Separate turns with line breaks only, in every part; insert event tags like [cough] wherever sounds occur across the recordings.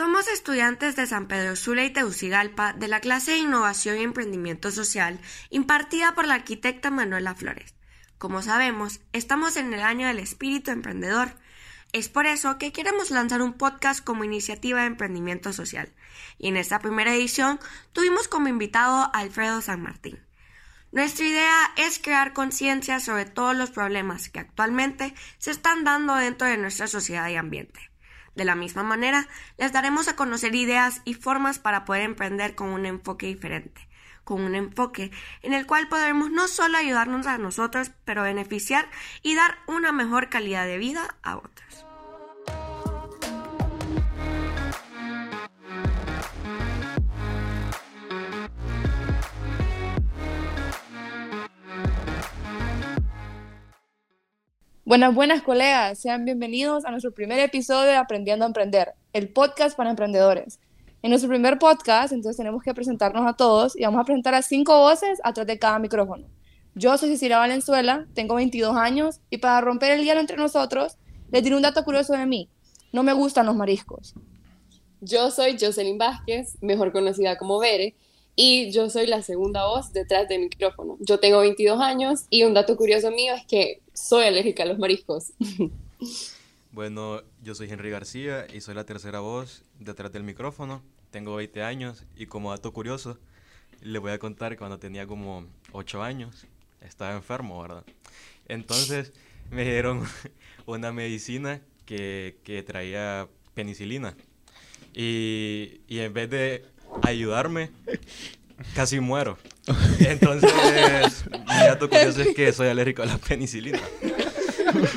Somos estudiantes de San Pedro Sula y Tegucigalpa de la clase de Innovación y Emprendimiento Social impartida por la arquitecta Manuela Flores. Como sabemos, estamos en el año del espíritu emprendedor. Es por eso que queremos lanzar un podcast como iniciativa de emprendimiento social. Y en esta primera edición tuvimos como invitado a Alfredo San Martín. Nuestra idea es crear conciencia sobre todos los problemas que actualmente se están dando dentro de nuestra sociedad y ambiente. De la misma manera, les daremos a conocer ideas y formas para poder emprender con un enfoque diferente, con un enfoque en el cual podremos no solo ayudarnos a nosotros, pero beneficiar y dar una mejor calidad de vida a otros.
Buenas, buenas colegas, sean bienvenidos a nuestro primer episodio de Aprendiendo a Emprender, el podcast para emprendedores. En nuestro primer podcast, entonces tenemos que presentarnos a todos y vamos a presentar a cinco voces atrás de cada micrófono. Yo soy Cecilia Valenzuela, tengo 22 años y para romper el hielo entre nosotros, les diré un dato curioso de mí. No me gustan los mariscos.
Yo soy Jocelyn Vázquez, mejor conocida como Bere, y yo soy la segunda voz detrás del micrófono. Yo tengo 22 años y un dato curioso mío es que soy alérgica a los mariscos. [laughs]
Bueno, yo soy Henry García y soy la tercera voz detrás del micrófono. Tengo 20 años y como dato curioso, le voy a contar que cuando tenía como 8 años, estaba enfermo, ¿verdad? Entonces me dieron [laughs] una medicina que, que traía penicilina. Y, y en vez de ayudarme, [laughs] casi muero. Entonces, [laughs] mi dato curioso es que soy alérgico a la penicilina.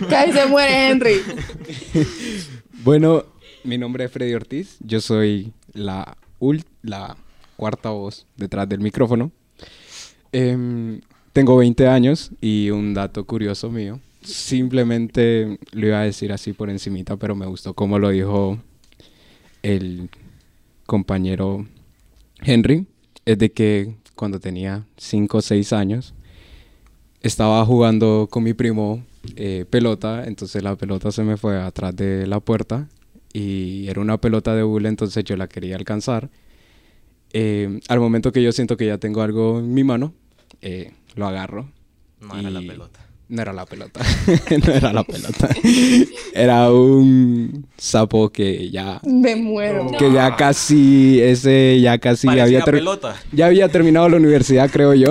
Casi se muere Henry. [laughs]
Bueno, mi nombre es Freddy Ortiz. Yo soy la, ul- la cuarta voz detrás del micrófono. Em, tengo 20 años y un dato curioso mío. Simplemente lo iba a decir así por encimita, pero me gustó cómo lo dijo el compañero Henry. Es de que cuando tenía 5 o 6 años estaba jugando con mi primo eh, pelota, entonces la pelota se me fue atrás de la puerta y era una pelota de hule, entonces yo la quería alcanzar. Eh, al momento que yo siento que ya tengo algo en mi mano, eh, lo agarro.
No era la
y-
pelota.
No era la pelota, [laughs] no era la pelota. Era un sapo que ya,
Me muero.
que ya casi, ese ya casi
Parecía
había
pelota.
ya había terminado la universidad, creo yo.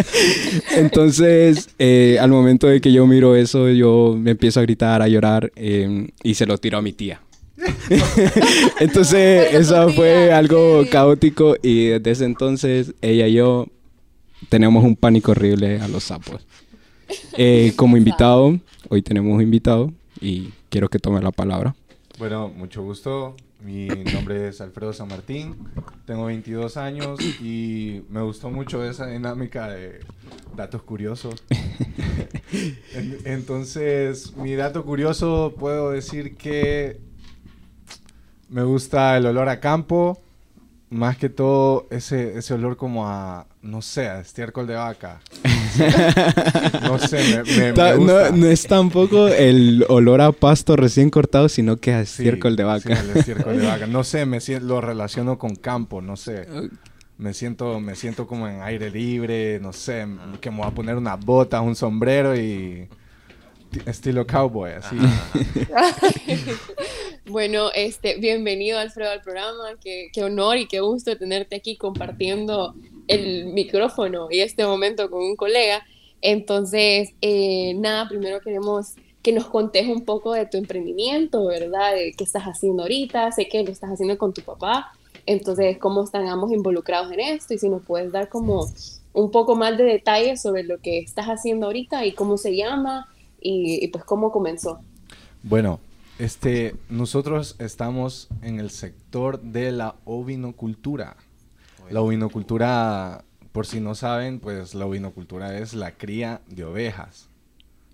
[laughs] Entonces, eh, al momento de que yo miro eso, yo me empiezo a gritar, a llorar eh, y se lo tiro a mi tía. [laughs] Entonces, eso
tía,
fue algo caótico y desde ese entonces ella y yo tenemos un pánico horrible a los sapos. Eh, como invitado, hoy tenemos un invitado y quiero que tome la palabra.
Bueno, mucho gusto. Mi nombre es Alfredo San Martín. Tengo 22 años y me gustó mucho esa dinámica de datos curiosos. [laughs] En- Entonces, mi dato curioso puedo decir que me gusta el olor a campo. Más que todo ese, ese olor como a, no sé, a estiércol de vaca. [laughs] No sé, me, me- me
Ta-
gusta.
no, no es tampoco el olor a pasto recién cortado, sino que a
Sí,
estiércol de vaca.
sí, el estiércol de vaca. No sé, me lo relaciono con campo, no sé. Me siento, me siento como en aire libre, no sé, que me voy a poner una bota, un sombrero y ti- estilo cowboy, así. [laughs]
Bueno, este, bienvenido Alfredo al programa, qué, qué honor y qué gusto tenerte aquí compartiendo el micrófono y este momento con un colega. Entonces, eh, nada, primero queremos que nos contes un poco de tu emprendimiento, ¿verdad? De qué estás haciendo ahorita, sé que lo estás haciendo con tu papá, entonces, cómo están ambos involucrados en esto y si nos puedes dar como un poco más de detalles sobre lo que estás haciendo ahorita y cómo se llama y, y pues cómo comenzó.
Bueno, este, nosotros estamos en el sector de la ovinocultura. La ovinocultura, por si no saben, pues la ovinocultura es la cría de ovejas.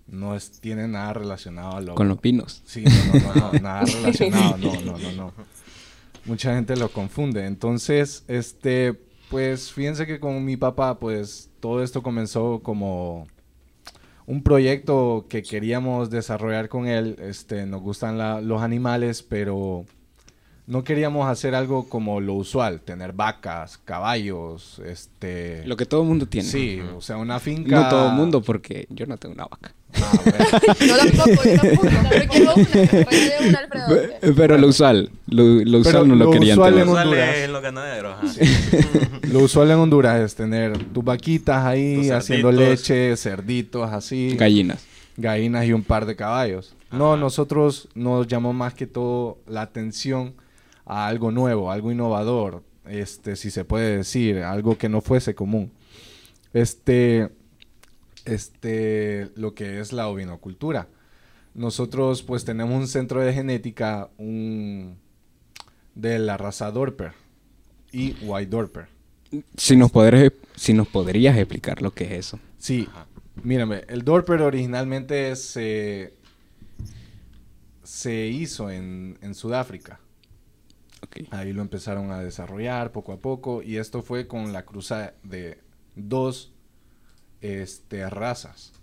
No es, tiene nada relacionado a lo...
Con los pinos.
Sí, no, no, no, nada [laughs] relacionado, no, no, no, no. Mucha gente lo confunde. Entonces, este, pues fíjense que con mi papá, pues todo esto comenzó como un proyecto que queríamos desarrollar con él. Este, nos gustan la- los animales, pero no queríamos hacer algo como lo usual, tener vacas, caballos, este...
Lo que todo el mundo tiene.
Sí, o sea, una finca...
No todo el mundo, porque yo no tengo una vaca.
Ah, bueno. [laughs]
Yo tampoco, yo tampoco. Pero quiero una, regálame una, Alfredo.
Pe- Pero lo usual, lo, lo usual
Pero
no lo,
lo
querían
usual
tener.
en Honduras.
en los ganaderos. ajá. [laughs]
Lo usual en Honduras es tener tus vaquitas ahí
Tus
haciendo leche, cerditos así,
Gallinas.
gallinas y un par de caballos. No, nosotros nos llamó más que todo la atención a algo nuevo, algo innovador, este, si se puede decir, algo que no fuese común. Este, este, lo que es la ovinocultura. Nosotros pues tenemos un centro de genética un, de la raza Dorper y White Dorper.
Si nos, podrías, si nos podrías explicar lo que es eso.
Sí, mírame, el Dorper originalmente se, se hizo en, en Sudáfrica. Ahí lo empezaron a desarrollar poco a poco y esto fue con la cruza de dos este, razas,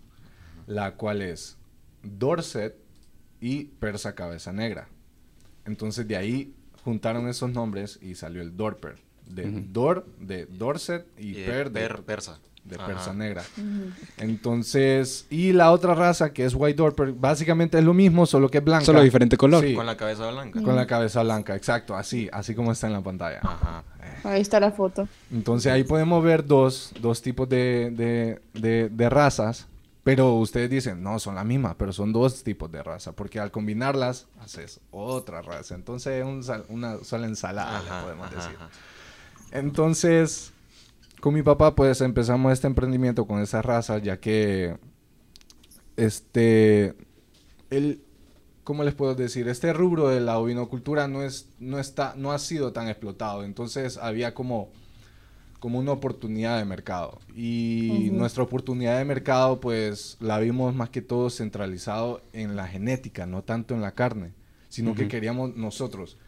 la cual es Dorset y Persa Cabeza Negra. Entonces de ahí juntaron esos nombres y salió el Dorper. De. Dor, de Dorset y, Per, de,
per- persa.
De
Ajá.
Persa Negra. Entonces, y la otra raza que es White Dorper, básicamente es lo mismo, solo que es blanca.
Solo diferente color.
Sí.
Con la cabeza blanca.
Con la cabeza blanca, exacto, así, así como está en la pantalla.
Ajá.
Ahí está la foto.
Entonces ahí podemos ver dos, dos tipos de, de, de- de razas, pero ustedes dicen, no, son la misma, pero son dos tipos de raza, porque al combinarlas haces otra raza. Entonces es un sal- una sola ensalada, le podemos
ajá,
decir.
ajá.
Entonces, con mi papá, pues empezamos este emprendimiento con esa raza, ya que, este, él, ¿cómo les puedo decir? Este rubro de la ovinocultura no es, no está, no ha sido tan explotado. Entonces, había como, como una oportunidad de mercado. Y nuestra oportunidad de mercado, pues, la vimos más que todo centralizado en la genética, no tanto en la carne, sino que queríamos nosotros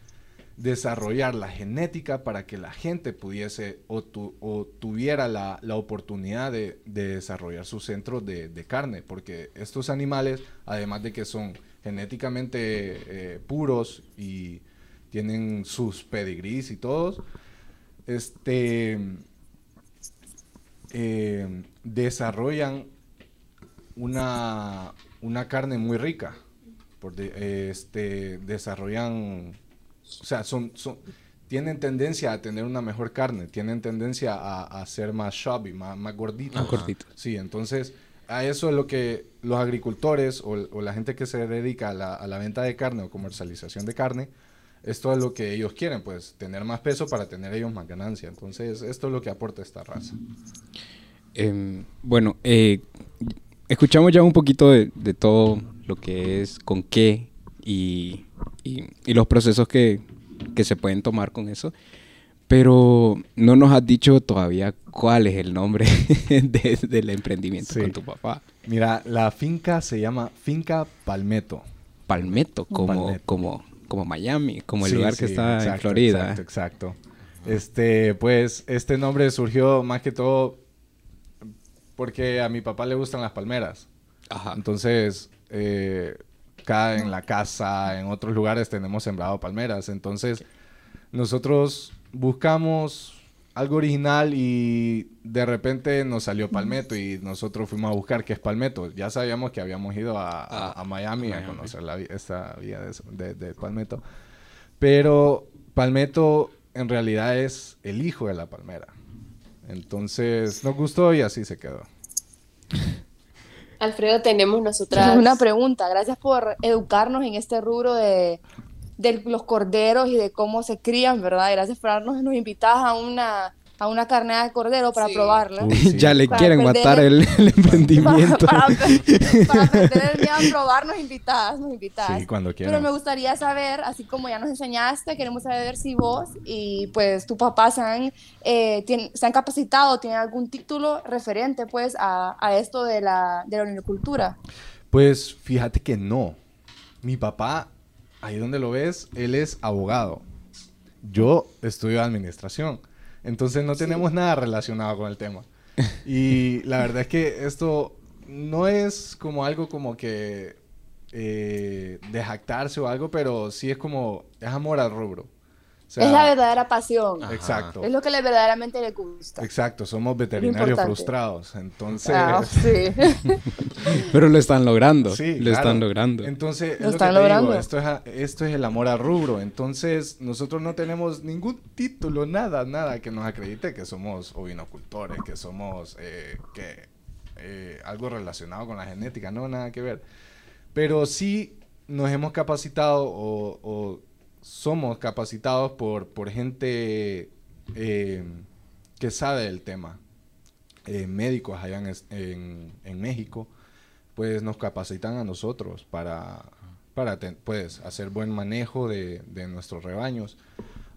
desarrollar la genética para que la gente pudiese o, tu- o tuviera la, oportunidad de, de desarrollar sus centros de, carne, porque estos animales, además de que son genéticamente eh, puros y tienen sus pedigrís y todos, este, eh, desarrollan una, una carne muy rica. De- este, desarrollan, o sea, son, son, tienen tendencia a tener una mejor carne, tienen tendencia a, a ser más chubby, más, más gorditos.
Más gordito.
Sí, entonces a eso es lo que los agricultores o, o la gente que se dedica a la, a la venta de carne o comercialización de carne, esto es lo que ellos quieren, pues tener más peso para tener ellos más ganancia. Entonces, esto es lo que aporta esta raza.
Em, bueno, eh, escuchamos ya un poquito de, de todo lo que es con qué y, y- y los procesos que, que se pueden tomar con eso. Pero no nos has dicho todavía cuál es el nombre [laughs] de- del emprendimiento
Sí.
con tu papá.
Mira, la finca se llama Finca Palmetto.
Palmetto, como,
Palmetto.
como, como Miami, como el
Sí,
lugar que está en Florida.
Exacto, exacto. Este, pues, este nombre surgió más que todo porque a mi papá le gustan las palmeras.
Ajá.
Entonces, eh, acá en la casa, en otros lugares tenemos sembrado palmeras. Entonces, nosotros buscamos algo original y de repente nos salió Palmetto y nosotros fuimos a buscar qué es Palmetto. Ya sabíamos que habíamos ido a, a- a Miami, a
Miami.
conocer la, esta vía de, de- de Palmetto. Pero Palmetto en realidad es el hijo de la palmera. Entonces nos gustó y así se quedó. [laughs]
Alfredo, tenemos nosotras...
Una pregunta. Gracias por educarnos en este rubro de, de los corderos y de cómo se crían, ¿verdad? Gracias por darnos nos invitas a una, a una carnada de cordero para
Sí.
probarla.
Uy, sí.
ya le
Para
quieren matar el, el [laughs] emprendimiento.
Para, para, para aprender el [laughs] miedo a probar, nos invitas, nos invitas.
Sí, cuando quieran.
Pero me gustaría saber, así como ya nos enseñaste, queremos saber si vos y pues tu papá se han, eh, se han capacitado, tienen algún título referente pues a, a esto de la, de la unicultura.
Pues fíjate que no. Mi papá, ahí donde lo ves, él es abogado. Yo estudio administración. Entonces no tenemos nada relacionado con el tema. [laughs] Y la verdad es que esto no es como algo como que eh, de jactarse o algo, pero sí es como, es amor al rubro. Sea,
es la verdadera pasión.
Ajá.
Exacto.
Es lo que le verdaderamente le gusta.
Exacto, somos veterinarios frustrados. Entonces,
Ah, sí. [laughs]
Pero lo están logrando.
Sí,
lo
claro.
están logrando.
Entonces, es
Lo
lo, que
están
te
logrando.
digo, esto es, esto es el amor al rubro. Entonces, nosotros no tenemos ningún título, nada, nada que nos acredite que somos ovinocultores, que somos eh, que eh, algo relacionado con la genética, no, nada que ver. Pero sí nos hemos capacitado o, o somos capacitados por, por gente eh, que sabe del tema. Eh, médicos allá en, en- México, pues nos capacitan a nosotros para, para pues, hacer buen manejo de, de nuestros rebaños.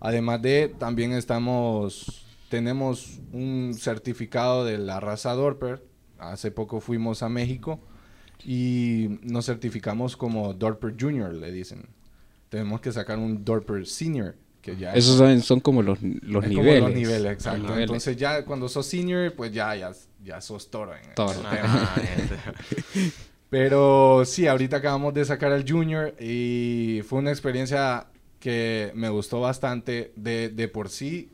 Además de, también estamos, tenemos un certificado de la raza Dorper. Hace poco fuimos a México y nos certificamos como Dorper Junior, le dicen. Tenemos que sacar un Dorper Senior, que ya
Esos son, son como los, los
es como
niveles.
los niveles, exacto.
Los niveles.
Entonces ya cuando sos senior, pues ya, ya, ya sos toro en,
Toro.
este. [laughs]
Pero sí, ahorita acabamos de sacar al Junior y fue una experiencia que me gustó bastante. De, de por sí,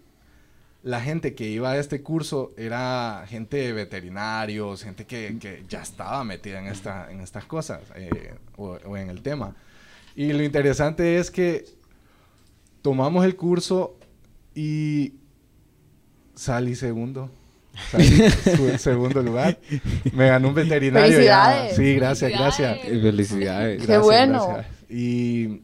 la gente que iba a este curso era gente de veterinarios, gente que, que ya estaba metida en, esta, en estas cosas eh, o, o en el tema. Y lo interesante es que tomamos el curso y salí segundo. Salí [laughs] segundo lugar. Me ganó un veterinario. ya.
Felicidades.
Sí, gracias, gracias.
Felicidades.
Eh, Felicidades.
Qué bueno.
Y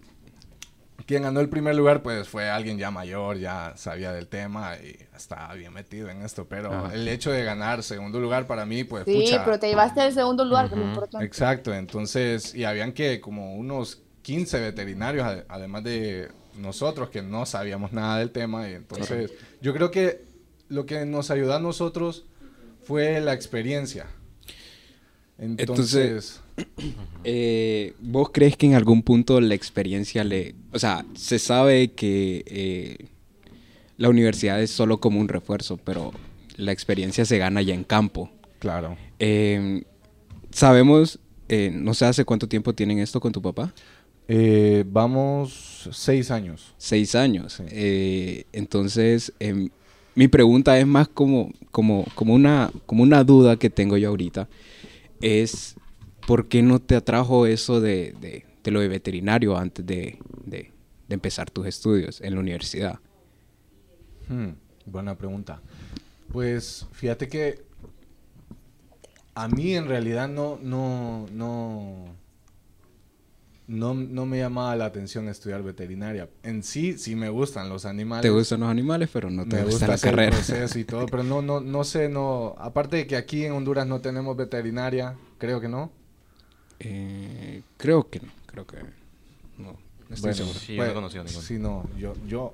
quien ganó el primer lugar, pues fue alguien ya mayor, ya sabía del tema y estaba bien metido en esto. Pero
Ajá.
el hecho de ganar segundo lugar para mí, pues,
Sí,
pucha.
pero te llevaste al segundo lugar, que es lo
Ujú.
importante.
Exacto, entonces, y habían que como unos 15 veterinarios, ade- además de nosotros que no sabíamos nada del tema. Y entonces, yo creo que lo que nos ayudó a nosotros fue la experiencia. Entonces,
Eh, ¿Vos crees que en algún punto la experiencia le... O sea, se sabe que eh, la universidad es solo como un refuerzo, pero la experiencia se gana ya en campo.
claro.
Eh, sabemos, eh, no sé hace cuánto tiempo tienen esto con tu papá.
Eh, vamos seis años.
Seis años.
Sí.
Eh, entonces, em, mi pregunta es más como, como, como, una, como una duda que tengo yo ahorita. Es, ¿por qué no te atrajo eso de, de- de lo de veterinario antes de, de- de empezar tus estudios en la universidad?
Hmm, buena pregunta. Pues fíjate que a mí en realidad no, no, no, no, no me llamaba la atención estudiar veterinaria. En sí, sí me gustan los animales.
Te gustan los animales, pero no te
me
gusta,
gusta
la
hacer el
carrera.
proceso y todo, pero no, no, no sé, no. Aparte de que aquí en Honduras no tenemos veterinaria, creo que no.
Eh, creo que no, creo que no. no estoy
Bueno,
seguro.
Sí, yo no he conocido ninguno.
Sí, no, yo, yo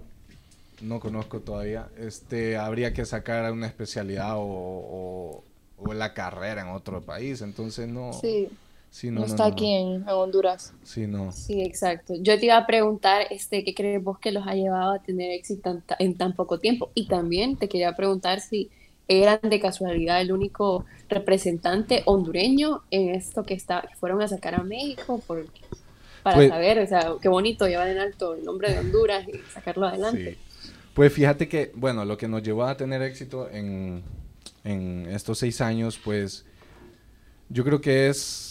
no conozco todavía. Este, habría que sacar una especialidad o, o, o la carrera en otro país, entonces no.
Sí,
sí,
no,
no,
está
no,
aquí En, en Honduras.
Sí, no.
Sí, exacto. Yo te iba a preguntar, este, ¿qué crees vos que los ha llevado a tener éxito en, ta- en tan poco tiempo? Y también te quería preguntar si eran de casualidad el único representante hondureño en esto que, está, que fueron a sacar a México, por, para
Pues-
saber, o sea, qué bonito llevar en alto el nombre de Honduras y sacarlo adelante.
Sí. Pues fíjate que, bueno, lo que nos llevó a tener éxito en, en estos seis años, pues yo creo que es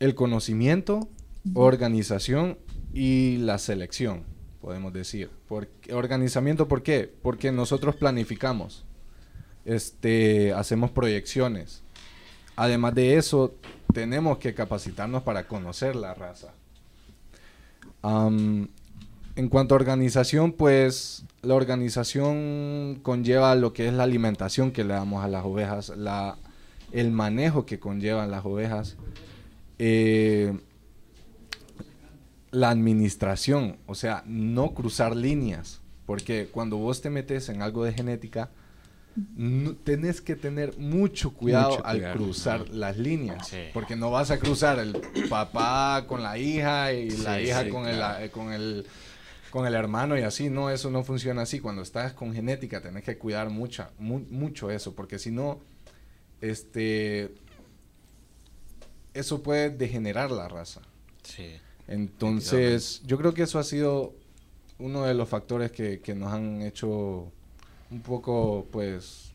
el conocimiento, organización y la selección, podemos decir. Por, organizamiento, ¿por qué? Porque nosotros planificamos, este, hacemos proyecciones. Además de eso, tenemos que capacitarnos para conocer la raza. En cuanto a organización, pues la organización conlleva lo que es la alimentación que le damos a las ovejas, la, el manejo que conllevan las ovejas, eh, la administración, o sea, no cruzar líneas, porque cuando vos te metes en algo de genética, no- tenés que tener mucho cuidado
Mucho
al
cuidado.
cruzar las líneas,
Sí.
porque no vas a cruzar el papá con la hija y la hija
sí,
con,
claro.
el, eh, con el con el hermano y así, no, eso no funciona así. Cuando estás con genética tenés que cuidar mucha, mu- mucho eso, porque si no, este, eso puede degenerar la raza.
Sí.
Entonces, yo creo que eso ha sido uno de los factores que, que nos han hecho un poco, pues...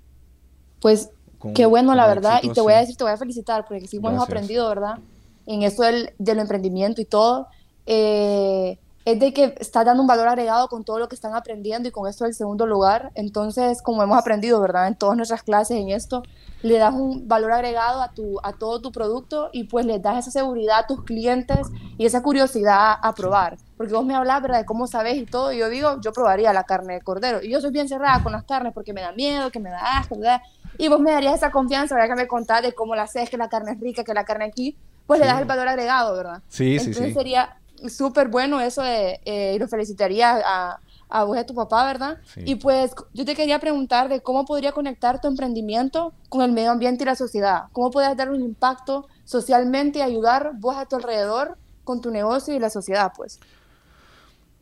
Pues
con-
qué bueno, la verdad, y te voy a decir, te voy a felicitar, porque sí hemos aprendido, ¿verdad? En esto del, del emprendimiento y todo, eh, es de que estás dando un valor agregado con todo lo que están aprendiendo y con esto del segundo lugar. Entonces, como hemos aprendido, ¿verdad? En todas nuestras clases en esto, le das un valor agregado a, tu, a todo tu producto y pues le das esa seguridad a tus clientes y esa curiosidad a probar. Porque vos me hablas, ¿verdad? De cómo sabes y todo, y yo digo, yo probaría la carne de cordero. Y yo soy bien cerrada con las carnes porque me da miedo, que me da asco, ¿verdad? Y vos me darías esa confianza, ¿verdad? Que me contás de cómo la haces, que la carne es rica, que la carne aquí, pues le das el valor agregado, ¿verdad?
Sí, sí,
Entonces
sí.
sería súper bueno eso de, eh, y lo felicitaría a, a vos y a tu papá, ¿verdad?
Sí.
Y pues yo te quería preguntar de cómo podría conectar tu emprendimiento con el medio ambiente y la sociedad. ¿Cómo podrías dar un impacto socialmente y ayudar vos a tu alrededor con tu negocio y la sociedad, pues?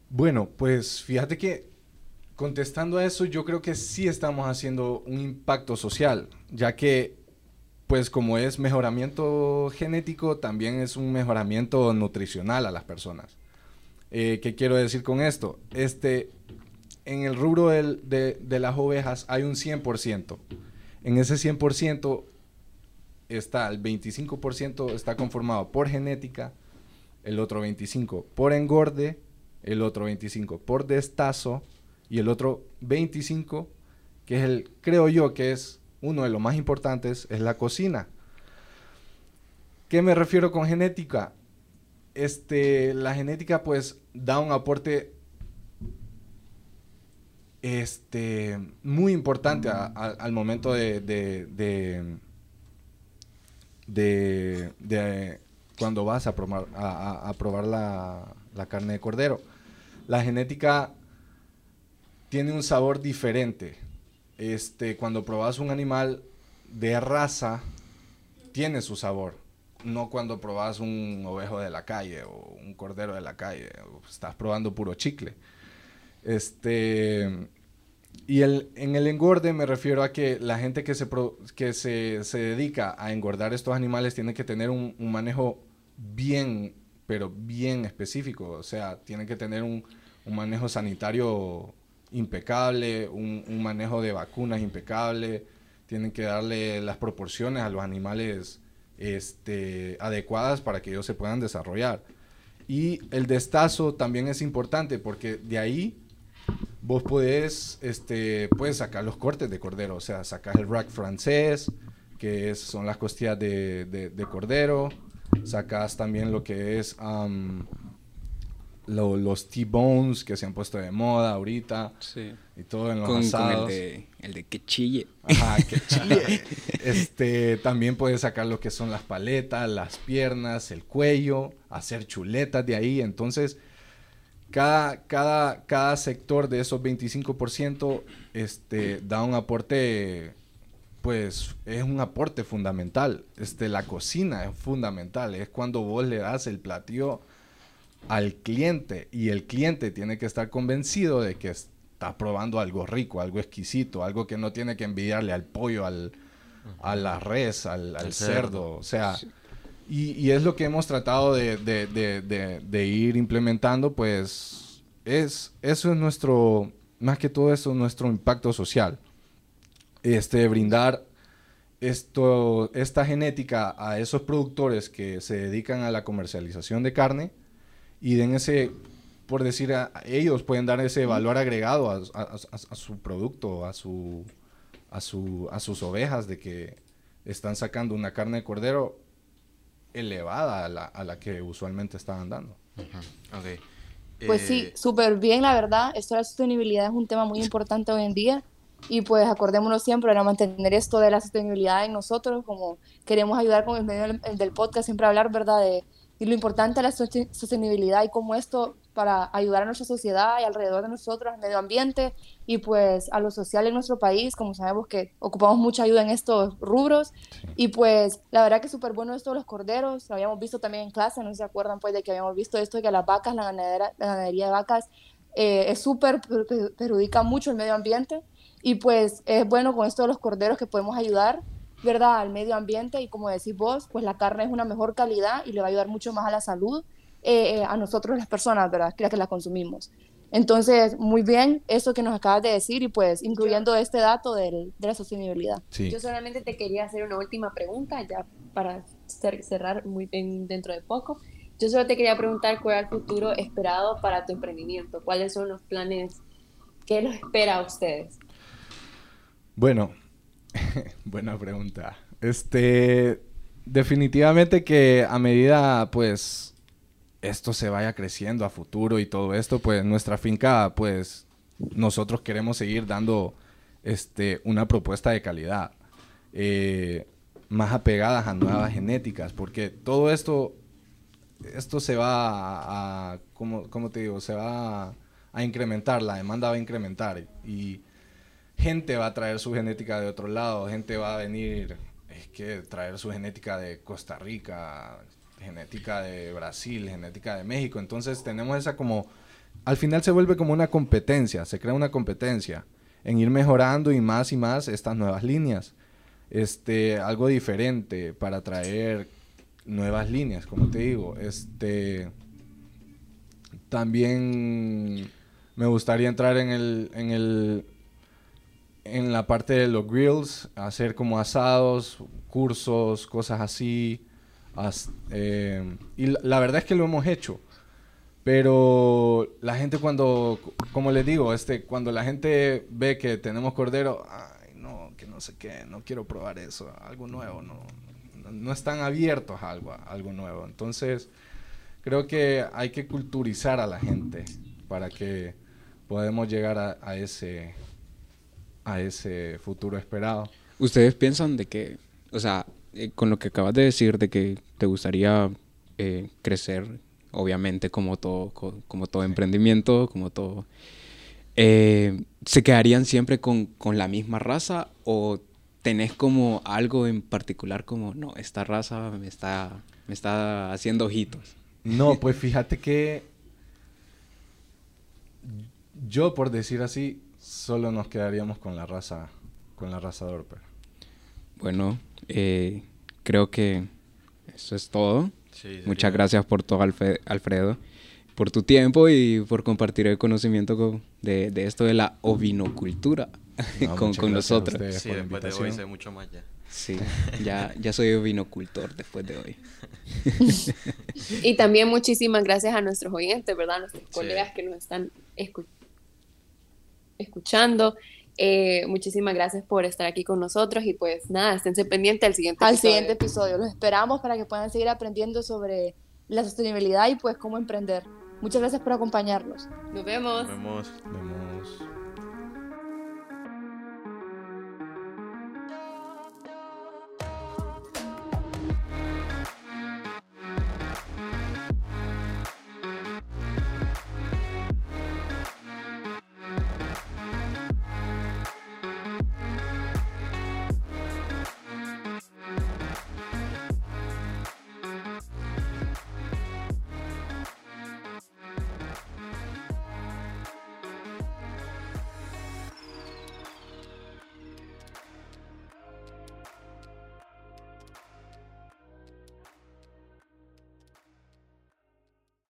Bueno, pues fíjate que contestando a eso, yo creo que sí estamos haciendo un impacto social, ya que, pues como es mejoramiento genético, también es un mejoramiento nutricional a las personas. Eh, ¿Qué quiero decir con esto? Este, en el rubro del- de, de las ovejas hay un 100%. En ese 100% está el 25% está conformado por genética, el otro 25 por engorde, el otro 25 por destazo y el otro 25 que es el creo yo que es uno de los más importantes es la cocina. ¿Qué me refiero con genética? Este, la genética pues da un aporte este, muy importante al momento de, de, de, cuando vas a probar, a probar la, la carne de cordero. La genética tiene un sabor diferente. Este, cuando probas un animal de raza, tiene su sabor. No cuando probas un ovejo de la calle o un cordero de la calle. o estás probando puro chicle. Este, y el, en el engorde me refiero a que la gente que, se, que se, se dedica a engordar estos animales tiene que tener un, un manejo bien, pero bien específico. O sea, tiene que tener un, un manejo sanitario impecable, un, manejo de vacunas impecable. Tienen que darle las proporciones a los animales este, adecuadas para que ellos se puedan desarrollar. Y el destazo también es importante porque de ahí vos podés, este, puedes sacar los cortes de cordero, o sea, sacas el rack francés, que son las costillas de, de- de cordero, sacas también lo que es lo- los T-bones que se han puesto de moda ahorita
Sí.
y todo en los
Con, con el
asados.
de, el de que chille.
Ajá, que [laughs] chille. Este, también puedes sacar lo que son las paletas, las piernas, el cuello, hacer chuletas de ahí. Entonces, cada, cada, cada sector de esos 25% este, da un aporte, pues es un aporte fundamental. Este, la cocina es fundamental, es cuando vos le das el platillo al cliente y el cliente tiene que estar convencido de que está probando algo rico, algo exquisito, algo que no tiene que envidiarle al pollo, al, a la res, al, cerdo.
cerdo.
O sea, y, y es lo que hemos tratado de, de- de- de- de ir implementando, pues es, eso es nuestro, más que todo eso, nuestro impacto social. Este, brindar esto, esta genética a esos productores que se dedican a la comercialización de carne y den ese, por decir, a, a ellos pueden dar ese valor agregado a, a- a- a su producto, a, su, a, su, a sus ovejas, de que están sacando una carne de cordero elevada a la, a la que usualmente estaban dando.
Ok.
Pues
Eh,
sí, súper bien, la verdad. Esto de la sostenibilidad es un tema muy importante hoy en día. Y pues acordémonos siempre de mantener esto de la sostenibilidad en nosotros, como queremos ayudar con el medio del, el del podcast, siempre hablar, ¿verdad?, de, de lo importante de la soste- sostenibilidad y cómo esto para ayudar a nuestra sociedad y alrededor de nosotros, al medio ambiente y pues a lo social en nuestro país, como sabemos que ocupamos mucha ayuda en estos rubros. Y pues la verdad que es súper bueno esto de los corderos, lo habíamos visto también en clase, no se acuerdan pues de que habíamos visto esto de que las vacas, la, ganadera, la ganadería de vacas eh, es súper, per- per- perjudica mucho el medio ambiente y pues es bueno con esto de los corderos que podemos ayudar, ¿verdad? Al medio ambiente y como decís vos, pues la carne es una mejor calidad y le va a ayudar mucho más a la salud, eh, eh, a nosotros las personas, ¿verdad? Que las que la consumimos. Entonces, muy bien eso que nos acabas de decir y pues incluyendo este dato del, de la sostenibilidad.
Sí.
Yo solamente te quería hacer una última pregunta, ya para cer- cerrar muy en- dentro de poco. Yo solo te quería preguntar cuál es el futuro esperado para tu emprendimiento, cuáles son los planes, qué los espera a ustedes.
Bueno, [laughs] buena pregunta. Este, definitivamente que a medida, pues, esto se vaya creciendo a futuro y todo esto, pues, nuestra finca, pues, nosotros queremos seguir dando, este, una propuesta de calidad, eh, más apegadas a nuevas genéticas, porque todo esto, esto se va a, a ¿cómo, cómo te digo? Se va a, a incrementar, la demanda va a incrementar y gente va a traer su genética de otro lado, gente va a venir, es que traer su genética de Costa Rica, genética de Brasil, genética de México, entonces tenemos esa como, al final se vuelve como una competencia, se crea una competencia en ir mejorando y más y más estas nuevas líneas, este, algo diferente para traer nuevas líneas, como te digo, este, también me gustaría entrar en el, en el, en la parte de los grills, hacer como asados, cursos, cosas así. as- eh, y la, verdad es que lo hemos hecho. Pero la gente cuando, como les digo, este, cuando la gente ve que tenemos cordero, ay, no, que no sé qué, no quiero probar eso, algo nuevo, no, no, están abiertos a algo, algo nuevo. Entonces, creo que hay que culturizar a la gente para que podamos llegar a, a ese, a ese futuro esperado.
¿Ustedes piensan de que, o sea, eh, con lo que acabas de decir, de que te gustaría eh, crecer, obviamente como todo, co- como todo emprendimiento, como todo, eh, ¿se quedarían siempre con, con la misma raza o tenés como algo en particular como, no, esta raza me está, me está haciendo ojitos?
No, [laughs] pues fíjate que yo, por decir así, solo nos quedaríamos con la raza, con la raza Dorper.
Bueno, eh, creo que eso es todo.
Sí,
Muchas gracias por todo, Alfredo, por tu tiempo y por compartir el conocimiento co- de, de esto de la ovinocultura
No, [laughs]
con, con nosotros.
Sí, después de hoy sé mucho más ya.
Sí, [laughs] ya, ya soy ovinocultor después de hoy. [laughs]
Y también muchísimas gracias a nuestros oyentes, ¿verdad? A nuestros
Sí.
colegas que nos están escu- escuchando. Eh, muchísimas gracias por estar aquí con nosotros y pues nada, esténse pendientes al siguiente
Al
episodio.
siguiente episodio. Los esperamos para que puedan seguir aprendiendo sobre la sostenibilidad y pues cómo emprender. Muchas gracias por acompañarnos.
Nos vemos.
Nos vemos.
Vemos.